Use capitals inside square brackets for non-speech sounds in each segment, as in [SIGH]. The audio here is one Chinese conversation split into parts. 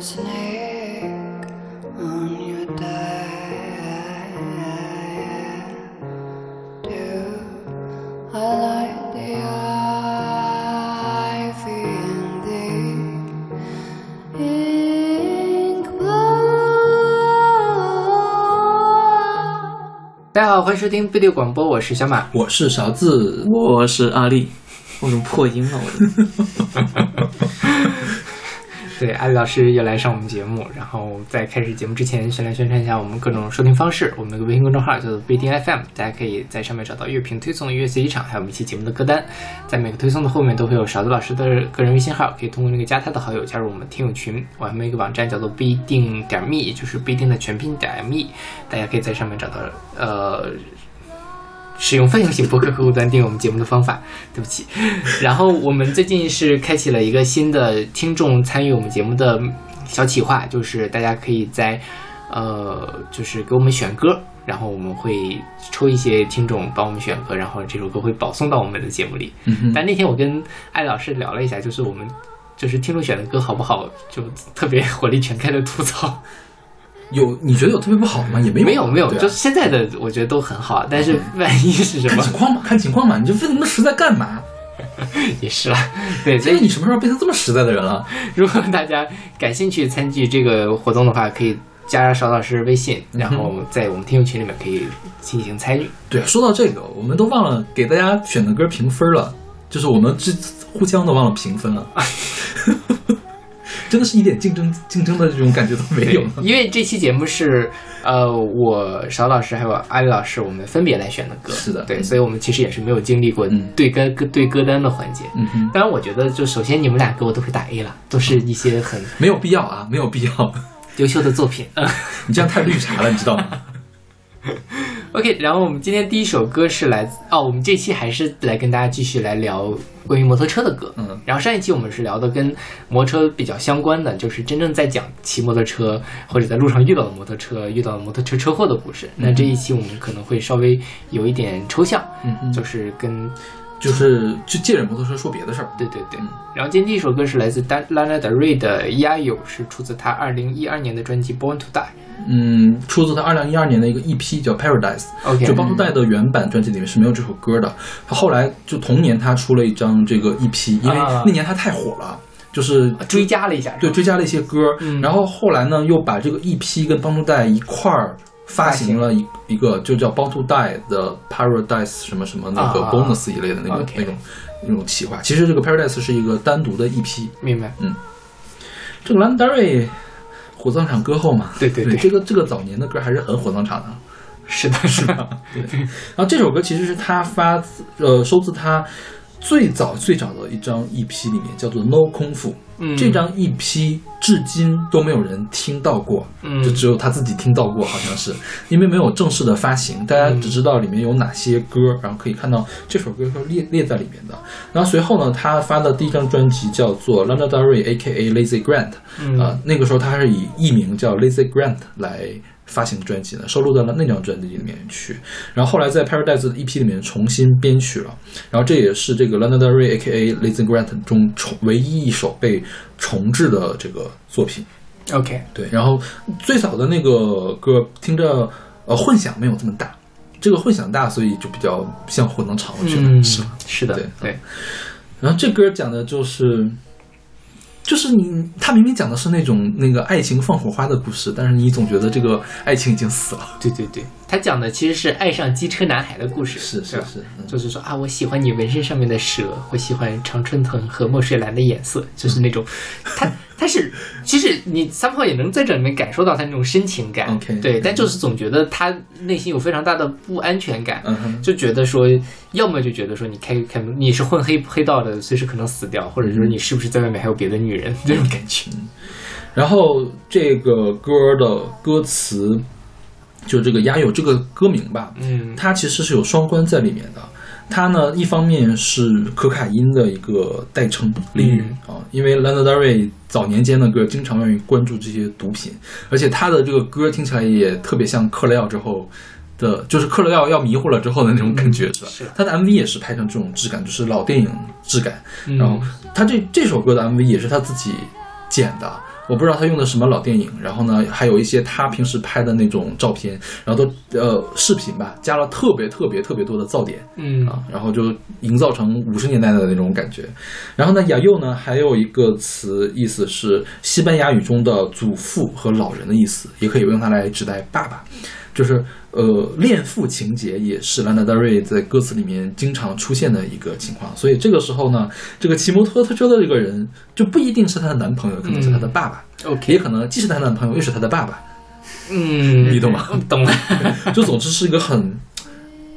大家好，欢迎收听贝六广播，我是小马。我是勺子，我是阿丽，我怎么破音了？我的 [LAUGHS] 对，阿里老师又来上我们节目。然后在开始节目之前，先来宣传一下我们各种收听方式。我们的微信公众号叫做不一定 FM，大家可以在上面找到乐评推送的乐随机场，还有我们一期节目的歌单。在每个推送的后面都会有勺子老师的个人微信号，可以通过那个加他的好友加入我们听友群。我还有一个网站叫做不一定点 me，就是不一定的全拼点 me，大家可以在上面找到呃。使用泛用型博客客户端订阅我们节目的方法，[LAUGHS] 对不起。然后我们最近是开启了一个新的听众参与我们节目的小企划，就是大家可以在呃，就是给我们选歌，然后我们会抽一些听众帮我们选歌，然后这首歌会保送到我们的节目里。嗯，但那天我跟艾老师聊了一下，就是我们就是听众选的歌好不好，就特别火力全开的吐槽。有你觉得有特别不好的吗？也没有没有没有，啊就现在的我觉得都很好，但是万一是什么看情况嘛，看情况嘛，你就问那么实在干嘛？[LAUGHS] 也是啦。对，所 [LAUGHS] 以所以你什么时候变成这么实在的人了？[LAUGHS] 如果大家感兴趣参与这个活动的话，可以加邵老师微信，然后在我们听友群里面可以进行参与。对，说到这个，我们都忘了给大家选的歌评分了，就是我们之互相都忘了评分了，真的是一点竞争竞争的这种感觉都没有。因为这期节目是呃我邵老师还有阿里老师我们分别来选的歌，是的对所以我们其实也是没有经历过嗯对歌歌对歌单的环节。嗯哼，当然，我觉得就首先你们俩给我都会打 A 了，都是一些很 [LAUGHS] 没有必要啊，没有必要，[LAUGHS] 优秀的作品。嗯 [LAUGHS] 你这样太绿茶了，你知道吗？OK，然后我们今天第一首歌是来自哦，我们这期还是来跟大家继续来聊关于摩托车的歌。嗯，然后上一期我们是聊的跟摩托车比较相关的，就是真正在讲骑摩托车或者在路上遇到的摩托车、遇到的摩托车车祸的故事。那这一期我们可能会稍微有一点抽象，嗯，就是跟就是就借着摩托车说别的事儿。对对对嗯。然后今天第一首歌是来自丹拉纳德瑞的《压友》，是出自他二零一二年的专辑《Born to Die》。嗯，出自他二零一二年的一个 EP 叫 Paradise。OK，就邦图带的原版专辑里面是没有这首歌的。他后来就同年他出了一张这个 EP，因为啊那年他太火了，就是追加了一下，对追加了一些歌。嗯然后后来呢，又把这个 EP 跟邦图带一块儿发行了一一个就叫帮助 die 的 Paradise 什么什么那个啊 bonus 一类的那个那种那种企划。其实这个 Paradise 是一个单独的一批。明白？嗯这个兰德瑞火葬场歌后嘛，对，对对对这个这个早年的歌还是很火葬场的。是的，是的。[LAUGHS] 对然后这首歌其实是他发自呃收自他最早最早的一张 EP 里面，叫做《No 空腹》。嗯，这张 EP 至今都没有人听到过，嗯就只有他自己听到过，好像是因为没有正式的发行，大家只知道里面有哪些歌，然后可以看到这首歌是列列在里面的。然后随后呢，他发的第一张专辑叫做《Lana Del Rey A.K.A. Lazy Grant》，嗯呃，那个时候他还是以艺名叫 Lazy Grant 来发行专辑呢，收录在了那张专辑里面去。然后后来在 Paradise 的 EP 里面重新编曲了，然后这也是这个 Lana Del Rey A.K.A. Lazy Grant 中重唯一一首被重置的这个作品。OK，对，然后最早的那个歌听着呃混响没有这么大，这个混响大，所以就比较像混能场，我觉得、嗯，是吧？是的，对对，然后这歌讲的就是，就是你，他明明讲的是那种那个爱情放火花的故事，但是你总觉得这个爱情已经死了。对对对，他讲的其实是爱上机车男孩的故事，是是是，嗯。就是说啊，我喜欢你纹身上面的蛇，我喜欢常春藤和墨水蓝的颜色，就是那种，[LAUGHS] 他他是其实你 somehow 也能在这里面感受到他那种深情感对，但就是总觉得他内心有非常大的不安全感，嗯，就觉得说，要么就觉得说你开开门你是混黑黑道的，随时可能死掉，或者说你是不是在外面还有别的女人？这种感觉，然后这个歌的歌词，就这个“压友”这个歌名吧，嗯它其实是有双关在里面的。它呢，一方面是可卡因的一个代称俚语、啊，因为 Lana Del Rey 早年间的歌经常愿意关注这些毒品，而且他的这个歌听起来也特别像嗑了药之后的，就是嗑了药要迷糊了之后的那种感觉，是吧？他的 MV 也是拍成这种质感，就是老电影质感。嗯然后他这这首歌的 MV 也是他自己剪的，我不知道他用的什么老电影，然后呢，还有一些他平时拍的那种照片，然后都呃视频吧，加了特别特别特别多的噪点嗯啊，然后就营造成五十年代的那种感觉。然后呢，雅佑呢还有一个词意思是西班牙语中的祖父和老人的意思，也可以用它来指代爸爸。就是呃，恋父情节也是兰达德瑞在歌词里面经常出现的一个情况，所以这个时候呢，这个骑摩托车的这个人就不一定是她的男朋友，可能是她的爸爸，，OK，也可能既是她的男朋友，又是她的爸爸，嗯，你懂吗？懂了。[LAUGHS] 就总之是一个很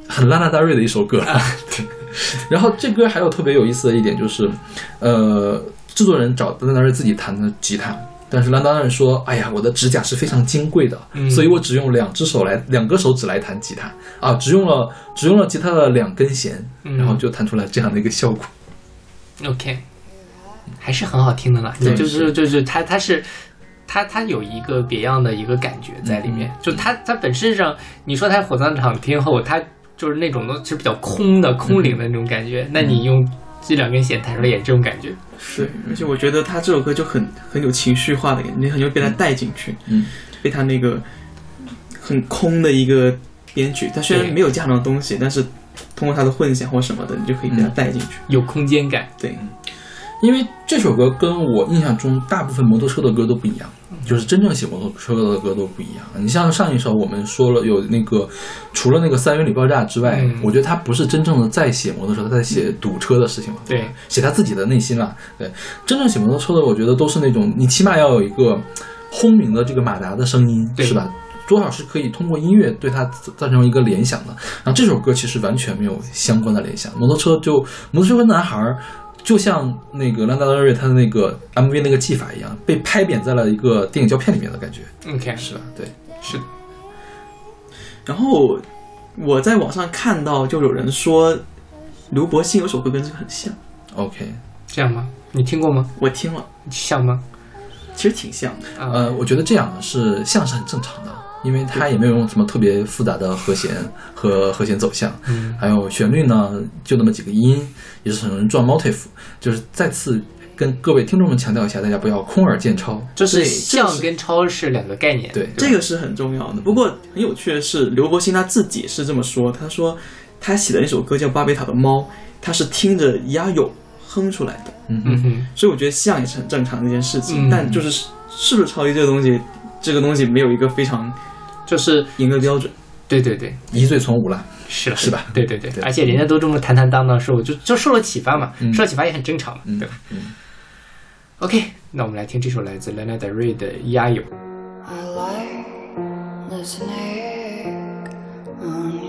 很拉纳达瑞的一首歌。[LAUGHS] 对然后这歌还有特别有意思的一点就是，呃，制作人找兰达瑞自己弹的吉他，但是兰达瑞说：“哎呀，我的指甲是非常金贵的，嗯所以我只用两只手来，两个手指来弹吉他啊，只用了只用了吉他的两根弦，嗯然后就弹出来这样的一个效果。OK，还是很好听的啦。对就是就是它它是它它有一个别样的一个感觉在里面。就它它本身上，你说它火葬场听后，它就是那种都是比较空的空灵的那种感觉。那你用这两根弦弹出来也是这种感觉。是，而且我觉得他这首歌就很很有情绪化的感觉，你很容易被他带进去，嗯，被他那个很空的一个编曲，他虽然没有加很多东西，但是通过他的混响或什么的，你就可以被他带进去。有空间感，对，因为这首歌跟我印象中大部分摩托车的歌都不一样，就是真正写摩托车的歌都不一样。你像上一首我们说了有那个，除了那个三元里爆炸之外，嗯我觉得他不是真正的在写摩托车，他在写堵车的事情嘛，对吧写他自己的内心了。对，真正写摩托车的，我觉得都是那种你起码要有一个轰鸣的这个马达的声音，是吧？多少是可以通过音乐对它造成一个联想的。然后这首歌其实完全没有相关的联想，摩托车就摩托车跟男孩儿。就像那个兰达德瑞他的那个 MV 那个技法一样，被拍扁在了一个电影胶片里面的感觉，OK，是吧？对，是的，然后我在网上看到，就有人说刘柏辛有首歌跟这个很像，OK，这样吗？你听过吗？我听了，像吗？其实挺像呃，我觉得这样是像是很正常的，因为它也没有用什么特别复杂的和弦和和弦走向，嗯。还有旋律呢，就那么几个音，也是很容易撞 motif，就是再次跟各位听众们强调一下，大家不要空耳见超，就是像跟超是两个概念。对。这个是很重要的。不过很有趣的是，刘伯辛他自己是这么说，他说他写的那首歌叫《巴贝塔的猫》，他是听着鸭友哼出来的，嗯。嗯哼，所以我觉得像也是很正常的一件事情。嗯。但就是是不是抄袭这个东西，这个东西没有一个非常就是严格标准。对对对，一罪从无了。是的，是吧对对对，对而且人家都这么坦坦荡荡说，我就就受了启发嘛，嗯受了启发也很正常嘛，嗯对吧嗯？OK，那我们来听这首来自 Lana Del Rey 的《压友》。I like the snake on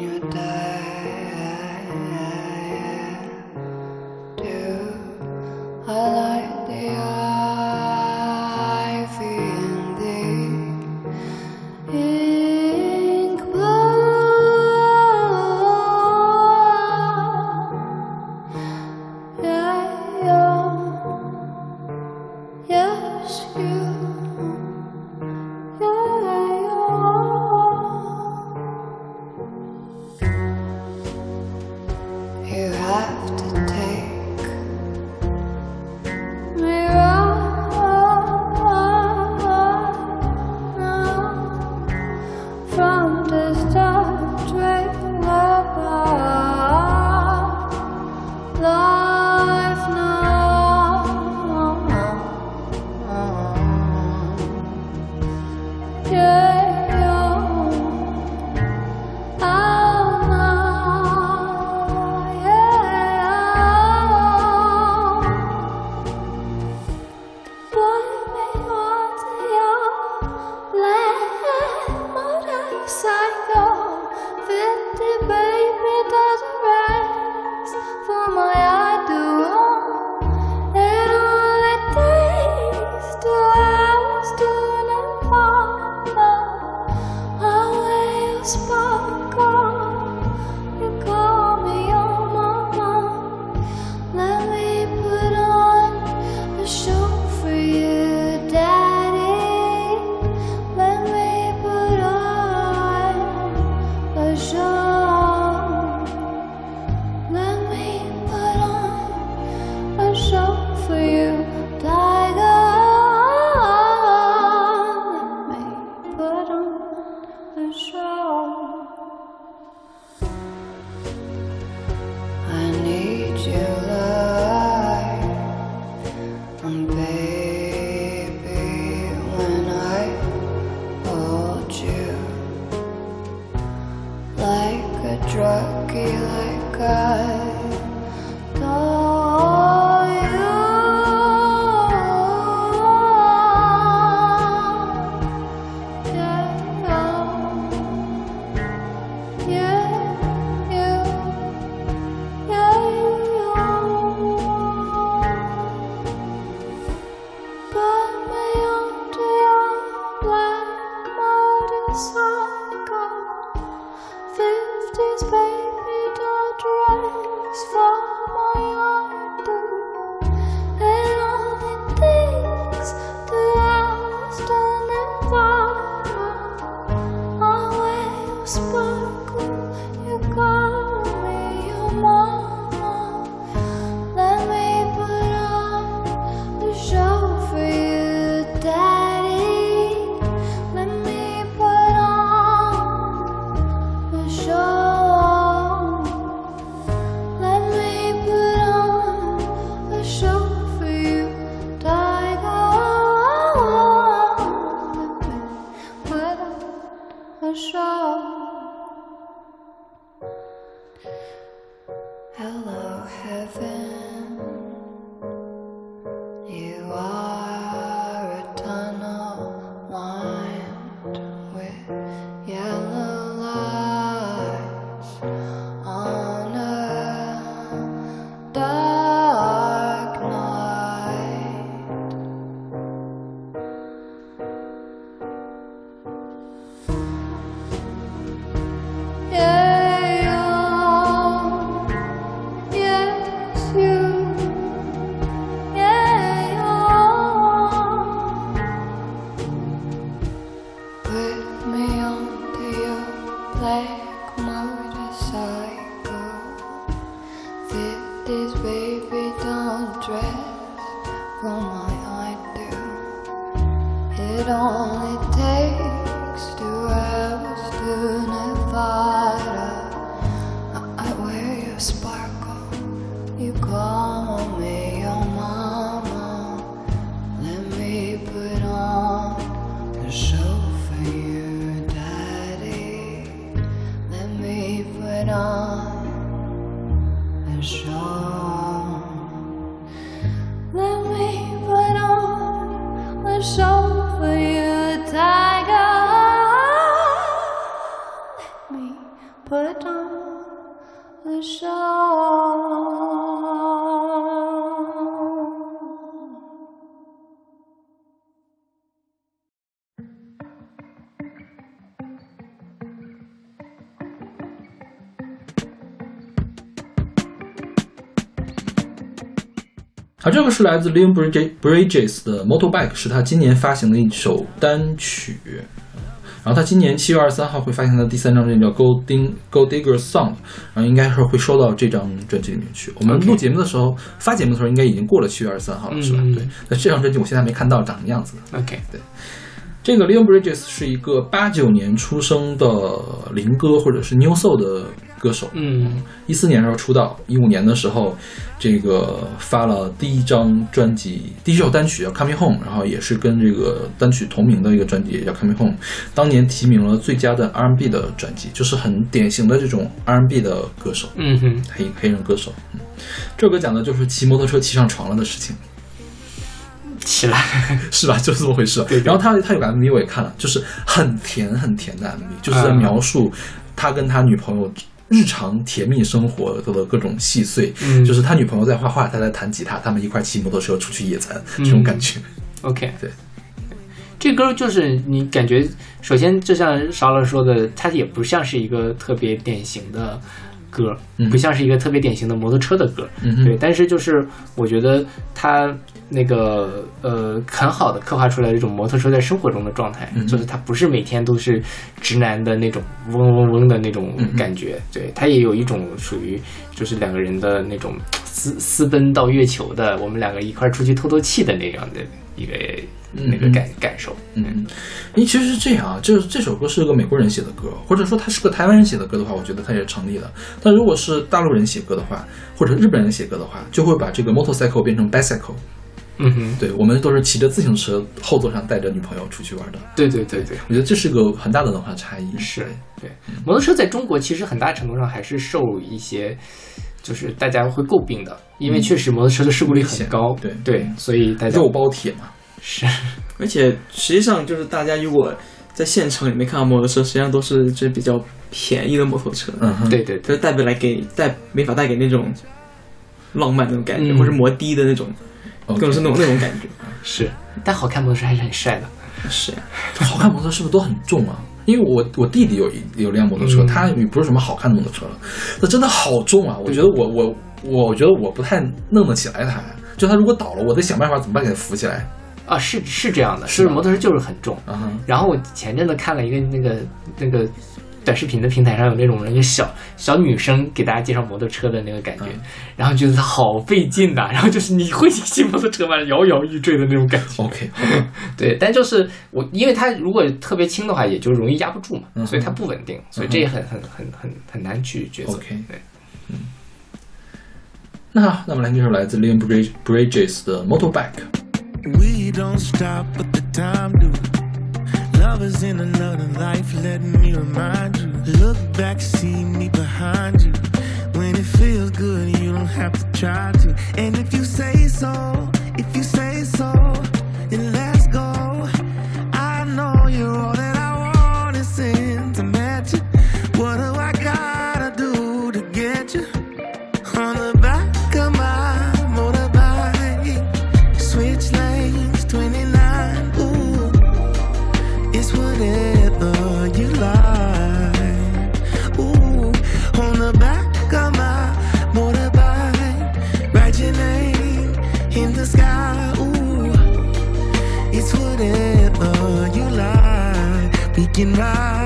啊，这个是来自 Leon Bridge- Bridges 的 Motorbike，是他今年发行的一首单曲。然后他今年七月二十三号会发行他的第三张专辑叫《Gold Dig Gold Digger Song》，然后应该是会收到这张专辑里面去。我们录节目的时候发节目的时候，应该已经过了七月二十三号了，是吧？嗯对。那这张专辑我现在还没看到长什么样子。OK，对这个 Leon Bridges 是一个八九年出生的灵歌或者是 New Soul 的歌手，嗯一四年的时候出道，一五年的时候，这个发了第一张专辑，第一首单曲叫《Coming Home》，然后也是跟这个单曲同名的一个专辑也叫《Coming Home》，当年提名了最佳的 R&B 的专辑，就是很典型的这种 R&B 的歌手，嗯哼，黑黑人歌手。嗯，这首歌讲的就是骑摩托车骑上床了的事情。起来，[LAUGHS] 是吧？就是这么回事。对对然后他他有个 MV 我也看了，就是很甜很甜的 MV，就是在嗯描述他跟他女朋友日常甜蜜生活的各种细碎。嗯就是他女朋友在画画，他在弹吉他，他们一块骑摩托车出去野餐，嗯这种感觉。OK，对，这歌就是你感觉，首先就像邵老师说的，它也不像是一个特别典型的歌，嗯不像是一个特别典型的摩托车的歌，嗯对。但是就是我觉得它那个呃，很好的刻画出来一种摩托车在生活中的状态，嗯就是它不是每天都是直男的那种嗡嗡嗡的那种感觉，对，它也有一种属于就是两个人的那种私私奔到月球的，我们两个一块儿出去透透气的那样的一个那个嗯感感受，嗯，因为其实是这样啊，就是这首歌是个美国人写的歌，或者说他是个台湾人写的歌的话，我觉得它也成立的。但如果是大陆人写歌的话，或者日本人写歌的话，就会把这个 motorcycle 变成 bicycle。嗯哼，对我们都是骑着自行车，后座上带着女朋友出去玩的。对对对对。我觉得这是个很大的文化差异。是对，摩托车在中国其实很大程度上还是受一些，就是大家会诟病的，因为确实摩托车的事故率很高，对。对，所以大家肉包铁嘛。是。[LAUGHS] 而且实际上就是大家如果在县城里面看到摩托车，实际上都是这比较便宜的摩托车，嗯哼，对对对，就是代表来给带没法带给那种浪漫那种感觉，嗯。或者摩的的那种 [LAUGHS] 更是那种那种感觉。[LAUGHS] 是，但好看摩托车还是很帅的，是，好看摩托车是不是都很重啊？因为我我弟弟有一有辆摩托车，嗯他也不是什么好看的摩托车了，那真的好重啊！我觉得我我我觉得我不太弄得起来它，就它如果倒了，我得想办法怎么办给它扶起来。啊，是是这样的，是摩托车就是很重。啊，然后我前阵子看了一个那个那个短视频的平台上有那种人，就小小女生给大家介绍摩托车的那个感觉，嗯然后觉得它好费劲呐、然后就是你会骑摩托车吗？摇摇欲坠的那种感觉。OK，[LAUGHS] 对，但就是我，因为它如果特别轻的话，也就容易压不住嘛，嗯所以它不稳定，所以这也很很很很很难去抉择。OK 对，那好，那我们来听这首来自 Leon Bridge- Bridges 的 Motorbike。We don't stop, but the time do. Love is in another life, let me remind you. Look back, see me behind you. When it feels good, you don't have to try to. And if you say so, if you say so, looking right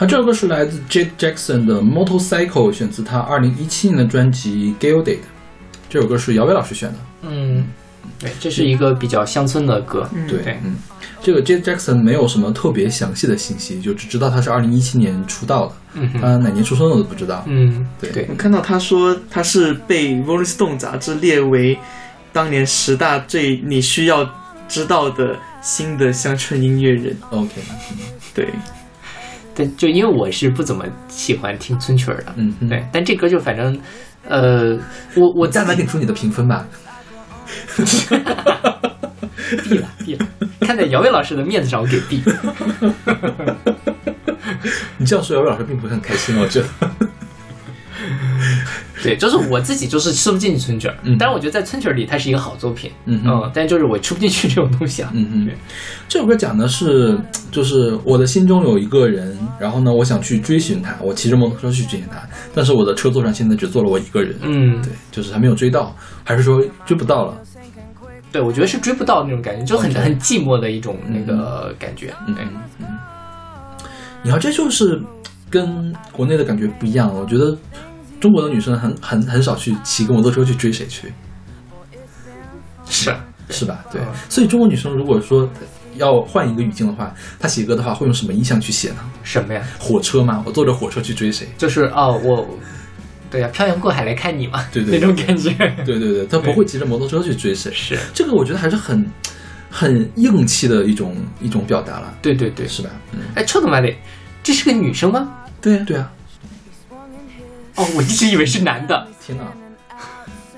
他这首歌是来自 Jade Jackson 的 Motorcycle，选自他二零一七年的专辑 Gilded。这首歌是姚伟老师选的。嗯，对，这是一个比较乡村的歌。对对，嗯，这个 Jade Jackson 没有什么特别详细的信息，就只知道他是二零一七年出道的，嗯哼他哪年出生的都不知道。嗯，对对我看到他说他是被 Rolling Stone 杂志列为当年十大最你需要知道的新的乡村音乐人。OK，对，但就因为我是不怎么喜欢听村曲儿的，嗯对，但这歌就反正，呃，我我再来给出你的评分吧。[LAUGHS] 毙了毙了，看在姚伟老师的面子上，我给 B。[LAUGHS] 你这样说，姚伟老师并不会很开心，我觉得。[LAUGHS] 对，就是我自己就是吃不进去村曲儿，嗯但是我觉得在春卷儿里它是一个好作品，嗯嗯但就是我吃不进去这种东西啊，嗯嗯对，这首歌讲的是，就是我的心中有一个人，然后呢，我想去追寻他，我骑着摩托车去追寻他，但是我的车座上现在只坐了我一个人。嗯，对，就是还没有追到，还是说追不到了？对，我觉得是追不到那种感觉，就很很寂寞的一种那个感觉，嗯嗯嗯。你看，这就是跟国内的感觉不一样。我觉得中国的女生很很很少去骑个摩托车去追谁去，是，是吧？对嗯，所以中国女生如果说要换一个语境的话，她写歌的话会用什么意象去写呢？什么呀？火车嘛，我坐着火车去追谁？就是哦，我，对呀、漂洋过海来看你嘛，对对那种感觉，对对对，她不会骑着摩托车去追谁。[LAUGHS] 是，这个我觉得还是很很硬气的一种一种表达了，对对对，是吧？嗯，哎，臭他妈的，这是个女生吗？对呀对啊。哦，我一直以为是男的，天哪！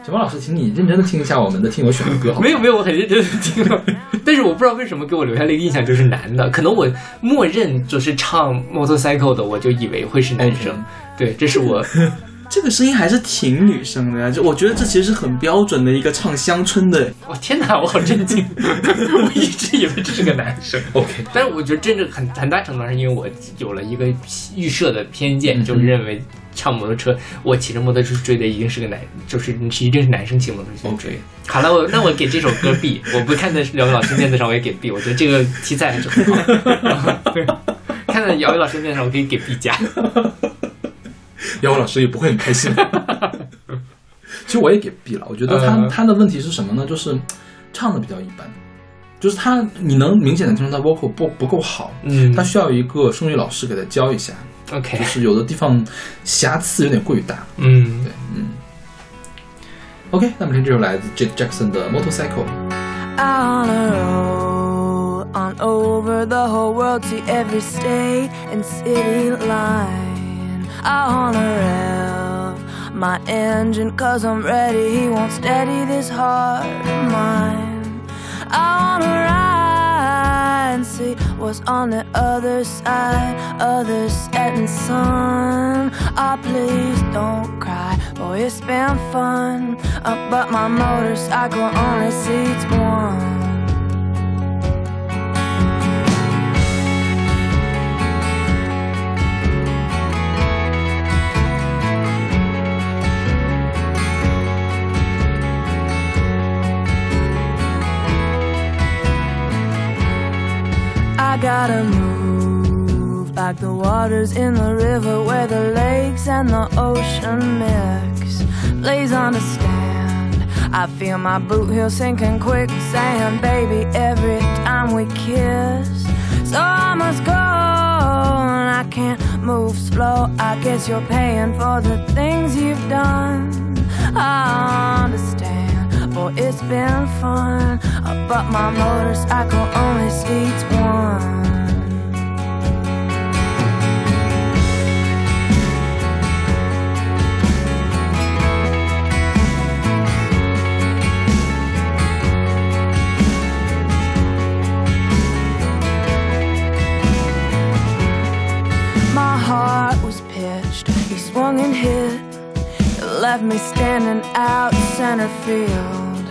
小猫老师，请你认真的听一下我们的听友选的歌，没有没有，我很认真的听了，但是我不知道为什么给我留下了一个印象就是男的，可能我默认就是唱 motorcycle 的，我就以为会是男生。对，这是我这个声音还是挺女生的呀，就我觉得这其实是很标准的一个唱乡村的。[LAUGHS] 我天哪，我好震惊！[LAUGHS] 我一直以为这是个男生，OK。但是我觉得真正很很大程度上是因为我有了一个预设的偏见，嗯就是认为唱摩托车，我骑着摩托车追的一定是个男，就是一定是男生骑摩托车追。好了，我那我给这首歌 B，[LAUGHS] 我不看在两位老师面子上，我也给 B。我觉得这个题材还是很好。对看在姚伟老师面子上，我可以给 B 加。姚老师也不会很开心。[LAUGHS] 其实我也给 B 了，我觉得他、嗯他的问题是什么呢？就是唱的比较一般，就是他你能明显的听出他 vocal 不不够好，嗯他需要一个声乐老师给他教一下，，OK，就是有的地方瑕疵有点过于大。嗯对，嗯。OK，那么听这首来自 Jake Jackson 的 Motorcycle。on a roll on over the whole world to every state and city line. I wanna rev my engine cause I'm ready. He won't steady this heart of mine. I wanna ride and see what's on the other side of the setting sun. Ah, please don't cry, boy, it's been fun. Uh, but my motorcycle only seats one. Gotta move like the waters in the river where the lakes and the ocean mix. Please understand, I feel my boot heel sinking quicksand, baby, every time we kiss. So I must go, and I can't move slow. I guess you're paying for the things you've done. I understand, boy, it's been fun, but my motorcycle only seats one. My heart was pitched, he swung and hit. Left me standing out center field,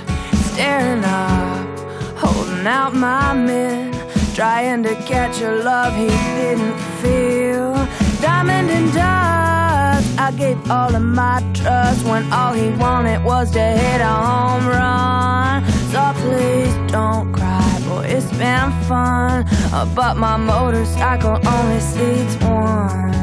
staring up, holding out my mid, trying to catch a love he didn't feel. Diamond and dust, I gave all of my trust when all he wanted was to hit a home run. So please don't cry, boy, it's been fun, but my motorcycle only seats one.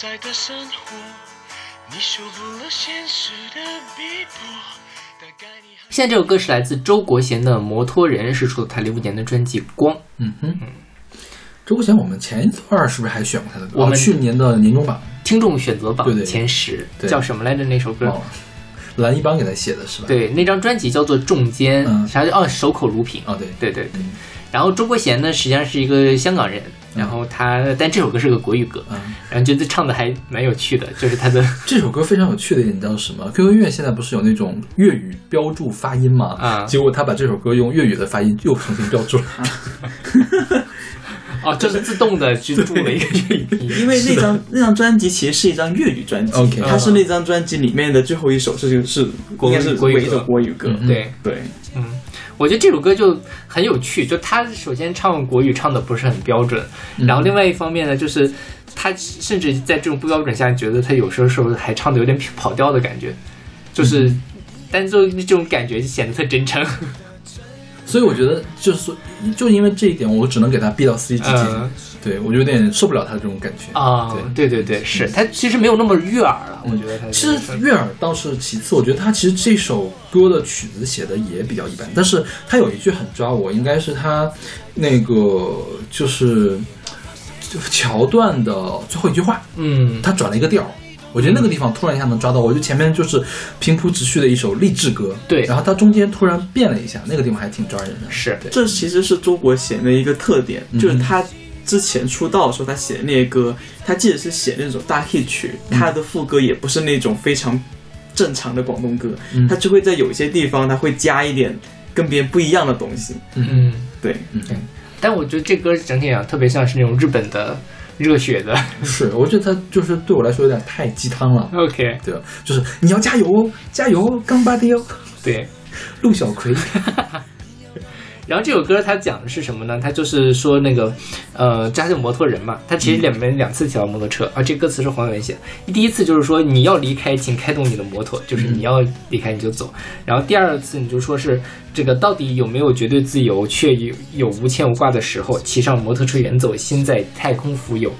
在的生活。你受不了现实的逼迫，大概你。现在这首歌是来自周国贤的《摩托人》，是出自他零五年的专辑《光》。嗯哼，周国贤，我们前一段是不是还选过他的歌？我们哦去年的年终榜，听众选择榜对对前十，对叫什么来着？那首歌？哦，蓝一帮给他写的是吧？，对，那张专辑叫做《重肩》，嗯啥叫哦？守口如瓶。哦对，对对对。然后周国贤呢，实际上是一个香港人，然后他，但这首歌是个国语歌，嗯，然后觉得唱的还蛮有趣的，就是他的 [LAUGHS] 这首歌非常有趣的一点，你知道是什么？QQ 音乐现在不是有那种粤语标注发音吗？啊结果他把这首歌用粤语的发音又重新标注了。哦，就是自动的去注了一个粤语拼音。因为那张那张专辑其实是一张粤语专辑 OK 它是那张专辑里面的最后一首是是应该是国语歌唯一的国语歌。嗯对，对，嗯，我觉得这首歌就很有趣，就他首先唱国语唱的不是很标准，嗯然后另外一方面呢，就是他甚至在这种不标准下，觉得他有时候是不是还唱的有点跑调的感觉，就是，但就这种感觉显得特真诚。所以我觉得就是说，就因为这一点，我只能给他 B 到司机之境。嗯对我就有点受不了他这种感觉啊，对。对对对，是他其实没有那么悦耳了，我觉得他其实悦耳倒是其次，我觉得他其实这首歌的曲子写的也比较一般，但是他有一句很抓我，应该是他那个就是就桥段的最后一句话，嗯，他转了一个调。我觉得那个地方突然一下能抓到我，我觉得前面就是平铺直叙的一首励志歌，对然后他中间突然变了一下，那个地方还挺抓人的。是对，这其实是中国贤的一个特点，嗯就是他之前出道的时候，他写的那些歌，他即使是写那种大 hit 曲，嗯他的副歌也不是那种非常正常的广东歌，嗯他就会在有一些地方他会加一点跟别人不一样的东西。嗯，对，嗯，但我觉得这歌整体啊特别像是那种日本的热血的。是，我觉得他就是对我来说有点太鸡汤了。OK，对？就是你要加油哦，加油哦，干巴的哦，对，陆小葵。[LAUGHS] 然后这首歌它讲的是什么呢？它就是说那个，呃，扎就摩托人嘛，他其实两边两次提到摩托车，啊，这歌词是黄伟文写的。第一次就是说你要离开，请开动你的摩托，就是你要离开你就走。然后第二次你就说是这个到底有没有绝对自由，却有有无牵无挂的时候，骑上摩托车远走，心在太空浮游。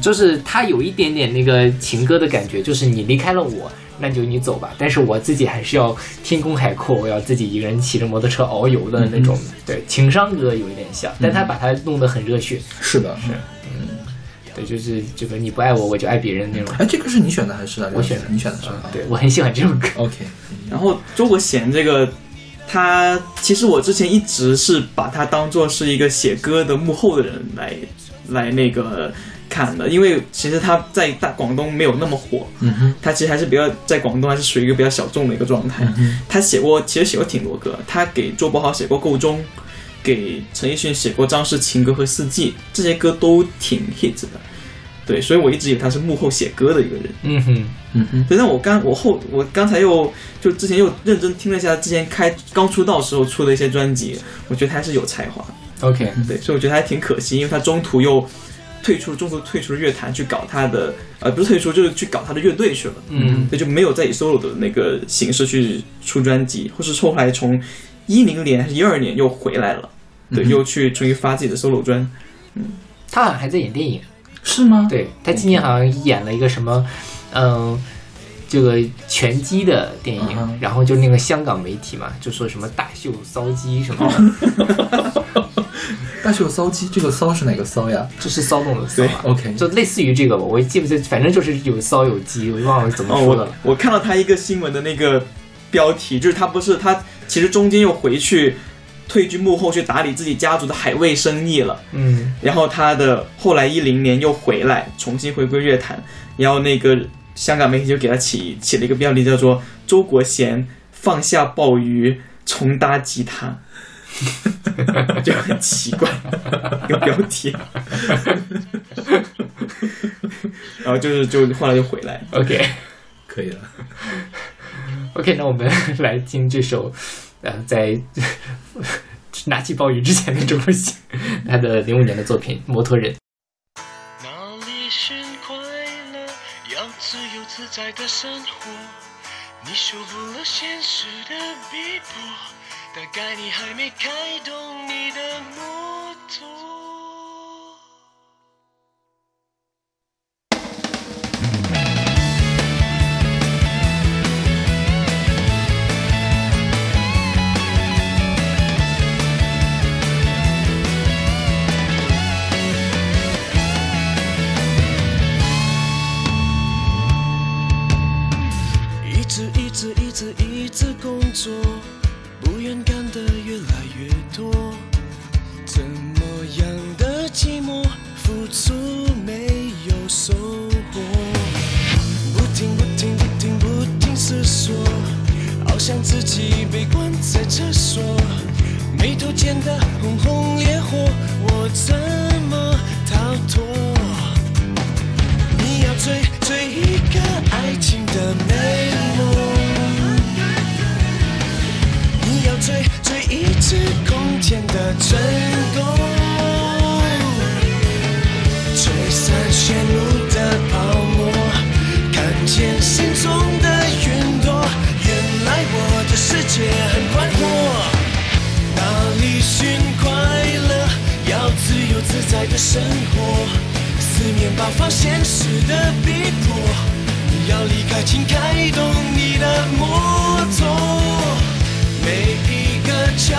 就是它有一点点那个情歌的感觉，就是你离开了我，那就你走吧，但是我自己还是要天空海阔，我要自己一个人骑着摩托车遨游的那种，对，情商歌有一点像，但他把它弄得很热血，是。的，是嗯。对，就是这个你不爱我，我就爱别人那种。哎，这个是你选的还是我选的。你选的是吧？嗯？对我很喜欢这首歌，OK，然后周国贤这个，他其实我之前一直是把他当做是一个写歌的幕后的人来来那个看的，因为其实他在大广东没有那么火，嗯哼，他其实还是比较在广东还是属于一个比较小众的一个状态。他写过，其实写过挺多歌，他给周柏豪写过《够钟》，给陈奕迅写过《张氏情歌》和《四季》，这些歌都挺 hit 的。对，所以我一直以为他是幕后写歌的一个人。嗯哼，嗯哼，对，但我刚我后我刚才又就之前又认真听了一下之前开刚出道时候出的一些专辑，我觉得他还是有才华。OK，对，所以我觉得还挺可惜，因为他中途又退出中途退出了乐坛去搞他的呃不是退出就是去搞他的乐队去了。嗯。对，就没有再以 solo 的那个形式去出专辑，或是后来从一零年还是一二年又回来了，对，嗯又去重新发自己的 solo 专。嗯。他好像还在演电影，是吗？对他今年好像演了一个什么，嗯、这个拳击的电影，嗯然后就那个香港媒体嘛，就说什么大秀骚鸡什么的，[LAUGHS] 大秀骚鸡，这个骚是哪个骚呀这是骚动的骚啊。？OK，就类似于这个吧，我记不记得，反正就是有骚有鸡，我忘了怎么哦，说的了。我我看到他一个新闻的那个标题，就是他不是他其实中间又回去退居幕后去打理自己家族的海味生意了，嗯然后他的后来一零年又回来重新回归乐坛，然后那个香港媒体就给他起起了一个标题叫做“周国贤放下鲍鱼重搭吉他”，[LAUGHS] 就很奇怪一个标题，然后就是就后来又回来，，OK。可以了。OK，那我们来听这首，呃，在 [LAUGHS] 拿起鲍鱼之前的这部戏，他的零五年的作品《摩托人》。哪里是快乐？要自由自在的生活。你受不了现实的逼迫，大概你还没开动你的工作，不愿干的越来越多，怎么样的寂寞，付出没有收获，不停不停不停不停思索，好像自己被关在厕所，眉头间的红红烈火，我怎么逃脱？你要追追一个爱情的美梦，你要追追一次空前的成功，吹散炫目的泡沫，看见心中的云朵，原来我的世界很宽阔。哪里寻快乐？要自由自在的生活。四面八方现实的逼迫，要离开，请开动你的摩托。每一个角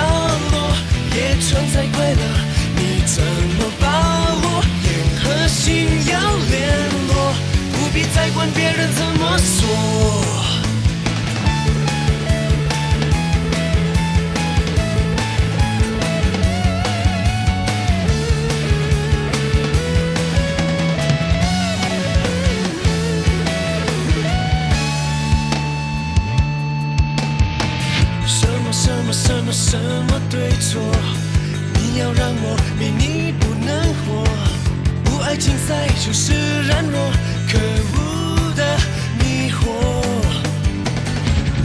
落也存在快乐，你怎么把握？眼和心要联络，不必再管别人怎么说。什么什么什么对错？你要让我比你不能活，不爱竞赛就是软弱，可恶的迷惑。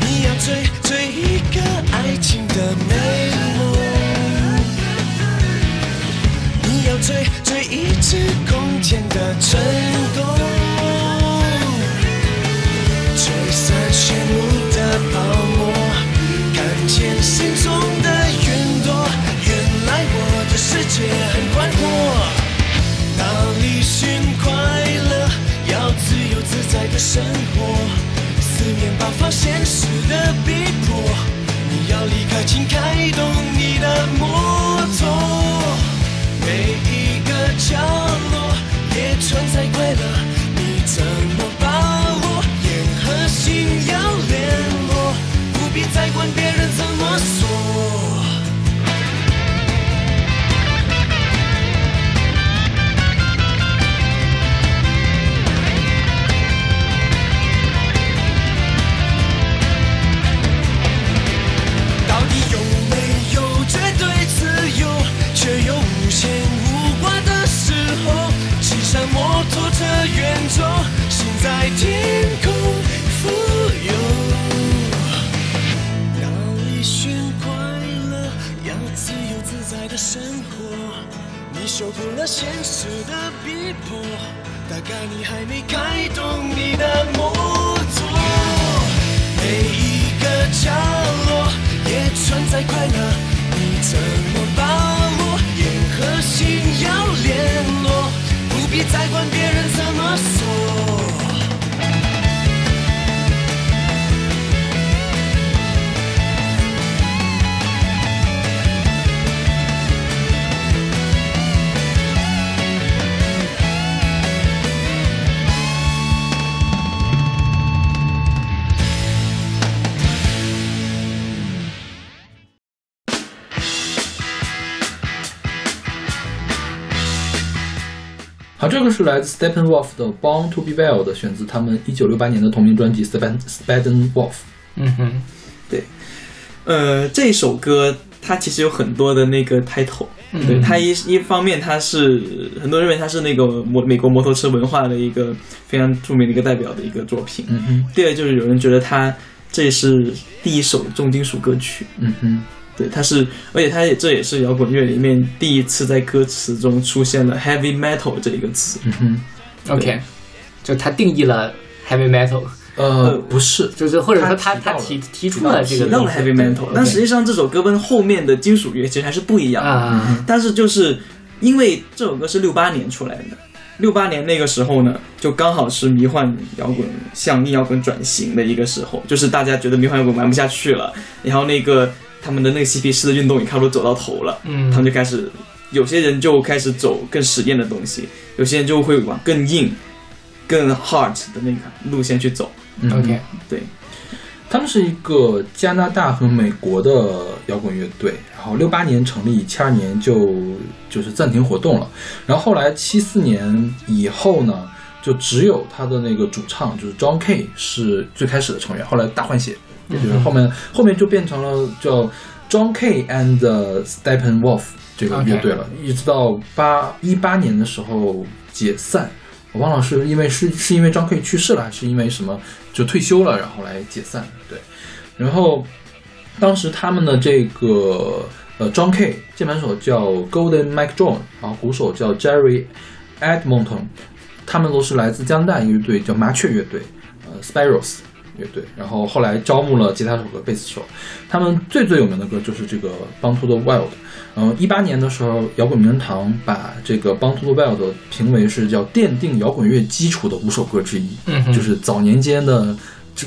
你要追追一个爱情的美梦，你要追，追一次空前的成功，追散炫目的泡沫，见心中的云朵。原来我的世界很宽阔，哪里寻快乐？要自由自在的生活，四面八方现实的逼迫，你要离开，请开动你的摩托。每一个角落也存在快乐，你怎么把握？眼和心要，别再管别人怎么说。到底有没有绝对自由却又无限无关的时候？骑上摩托车远走心在天空的生活。你受够了现实的逼迫，大概你还没开动你的摩托。每一个角落也存在快乐，你怎么把握？眼和心要联络，不必再管别人怎么说。好，这个是来自 Steppenwolf 的《Born to Be Wild》，选自他们一九六八年的同名专辑《Steppen Steppenwolf》。嗯哼，对呃，这首歌它其实有很多的那个 title，、对它一一方面它是很多人认为它是那个摩美国摩托车文化的一个非常著名的一个代表的一个作品。嗯哼，第二就是有人觉得它这是第一首重金属歌曲，嗯哼，对，它是，而且它也这也是摇滚乐里面第一次在歌词中出现了 heavy metal 这一个词。嗯哼，OK，就他定义了 heavy metal，呃，不是，就是或者说他他他提提提出了这个提到了 heavy metal，但实际上这首歌跟后面的金属乐其实还是不一样的。啊，但是就是因为这首歌是六八年出来的，六八年那个时候呢，就刚好是迷幻摇滚向硬摇滚转型的一个时候，就是大家觉得迷幻摇滚玩不下去了，然后那个他们的那个嬉皮士的运动也差不多走到头了，嗯他们就开始，有些人就开始走更实验的东西，有些人就会往更硬、更 hard 的那个路线去走。嗯 OK，对，他们是一个加拿大和美国的摇滚乐队，然后六八年成立，七二年就就是暂停活动了。然后后来七四年以后呢，就只有他的那个主唱就是 John K 是最开始的成员，后来大换血，也就是后面后面就变成了叫 John K and Steppenwolf 这个乐队了一直到八一八年的时候解散。我忘了是因为是是因为张 K 去世了，还是因为什么就退休了，然后来解散。对，然后当时他们的这个呃张 K 键盘手叫 Golden Mike John，然后鼓手叫 Jerry Edmonton，他们都是来自加拿大一个乐队叫麻雀乐队，呃 Spiros 乐队，然后后来招募了吉他手和贝斯手。他们最最有名的歌就是这个《Born to the Wild》。然后一八年的时候，摇滚名人堂把这个《Born to the Wild》评为是叫奠定摇滚乐基础的五首歌之一，嗯就是早年间的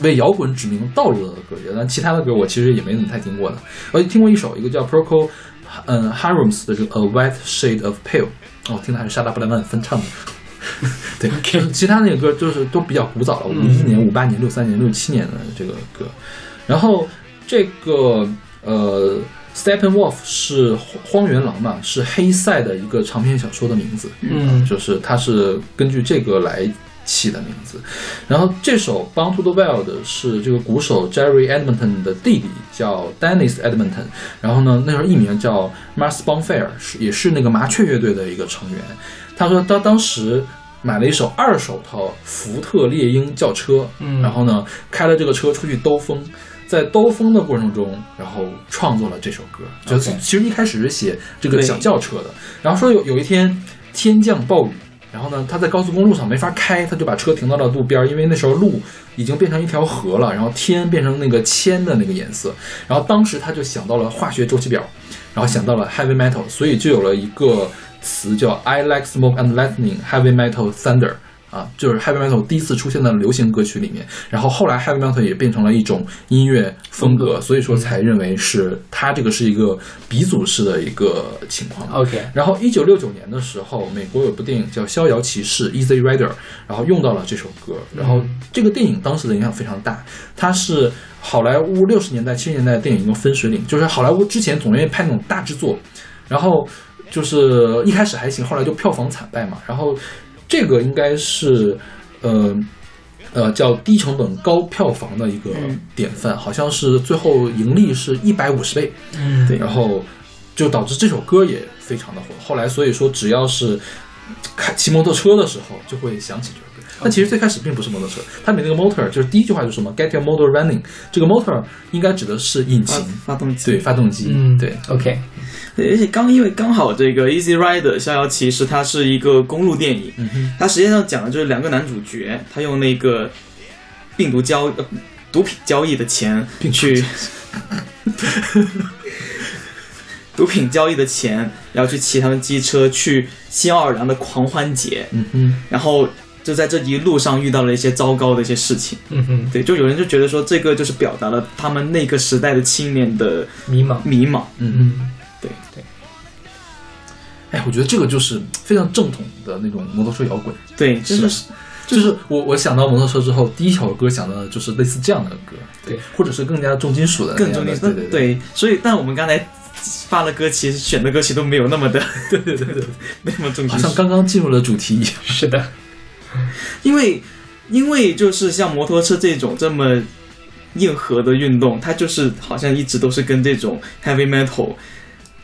为摇滚指明道路的歌曲。但其他的歌我其实也没怎么太听过的，我听过一首，一个叫 Procol 嗯 Harums 的这个《A White Shade of Pale》，哦，听的还是沙拉布莱曼翻唱的。[LAUGHS] 对其他那个歌就是都比较古早了，五一年、五八年、六三年、六七年的这个歌。然后这个呃，Steppenwolf 是荒荒原狼嘛，是黑塞的一个长篇小说的名字，嗯就是它是根据这个来起的名字。然后这首《Bound to the Wild》是这个鼓手 Jerry Edmonton 的弟弟叫 Dennis Edmonton，然后呢，那时候艺名叫 Mars Bonfire，是也是那个麻雀乐队的一个成员。他说他当时买了一手二手的福特猎鹰轿车，嗯。然后呢开了这个车出去兜风，在在兜风的过程中，然后创作了这首歌。就其实一开始是写这个小轿车的，然后说有有一天天降暴雨，然后呢他在高速公路上没法开，他就把车停到了路边儿，因为那时候路已经变成一条河了，然后天变成那个铅的那个颜色，然后当时他就想到了化学周期表，然后想到了 heavy metal，所以就有了一个词叫 I like smoke and lightning heavy metal thunder。啊，就是 heavy metal 第一次出现在流行歌曲里面，然后后来 heavy metal 也变成了一种音乐风格，所以说才认为是它这个是一个鼻祖式的一个情况。OK，然后一九六九年的时候，美国有部电影叫《逍遥骑士》（Easy Rider），然后用到了这首歌。然后这个电影当时的影响非常大，它是好莱坞六十年代、七十年代的电影一个分水岭，就是好莱坞之前总愿意拍那种大制作，然后就是一开始还行，后来就票房惨败嘛。然后这个应该是呃。呃，叫低成本高票房的一个嗯典范，好像是最后盈利是一百五十倍，嗯，对然后就导致这首歌也非常的火。后来所以说，只要是开骑摩托车的时候，就会想起这。但其实最开始并不是摩托车，它里面那个 motor 就是第一句话就是什么 “get your motor running”，这个 motor 应该指的是引擎，发动机对，发动机，嗯，对，，OK，对，而且刚因为刚好这个《Easy Rider》逍遥骑士它是一个公路电影，嗯，它实际上讲的就是两个男主角，他用那个病毒交呃毒品交易的钱病毒去 [LAUGHS] 毒品交易的钱，然后去骑他们机车去新奥尔良的狂欢节，嗯哼，然后就在这一路上遇到了一些糟糕的一些事情。嗯哼，对，就有人就觉得说这个就是表达了他们那个时代的青年的迷茫，迷茫。嗯。嗯，对对，哎，我觉得这个就是非常正统的那种摩托车摇滚，对，真的是就是我我想到摩托车之后，第一首歌想到的就是类似这样的歌，对，或者是更加重金属的的，更重要。对对对，所以但我们刚才发了歌，其实选的歌曲都没有那么的，对对对对，没那么重好金属。像刚刚进入了主题一样。是的，[LAUGHS] 因为因为就是像摩托车这种这么硬核的运动，它就是好像一直都是跟这种 heavy metal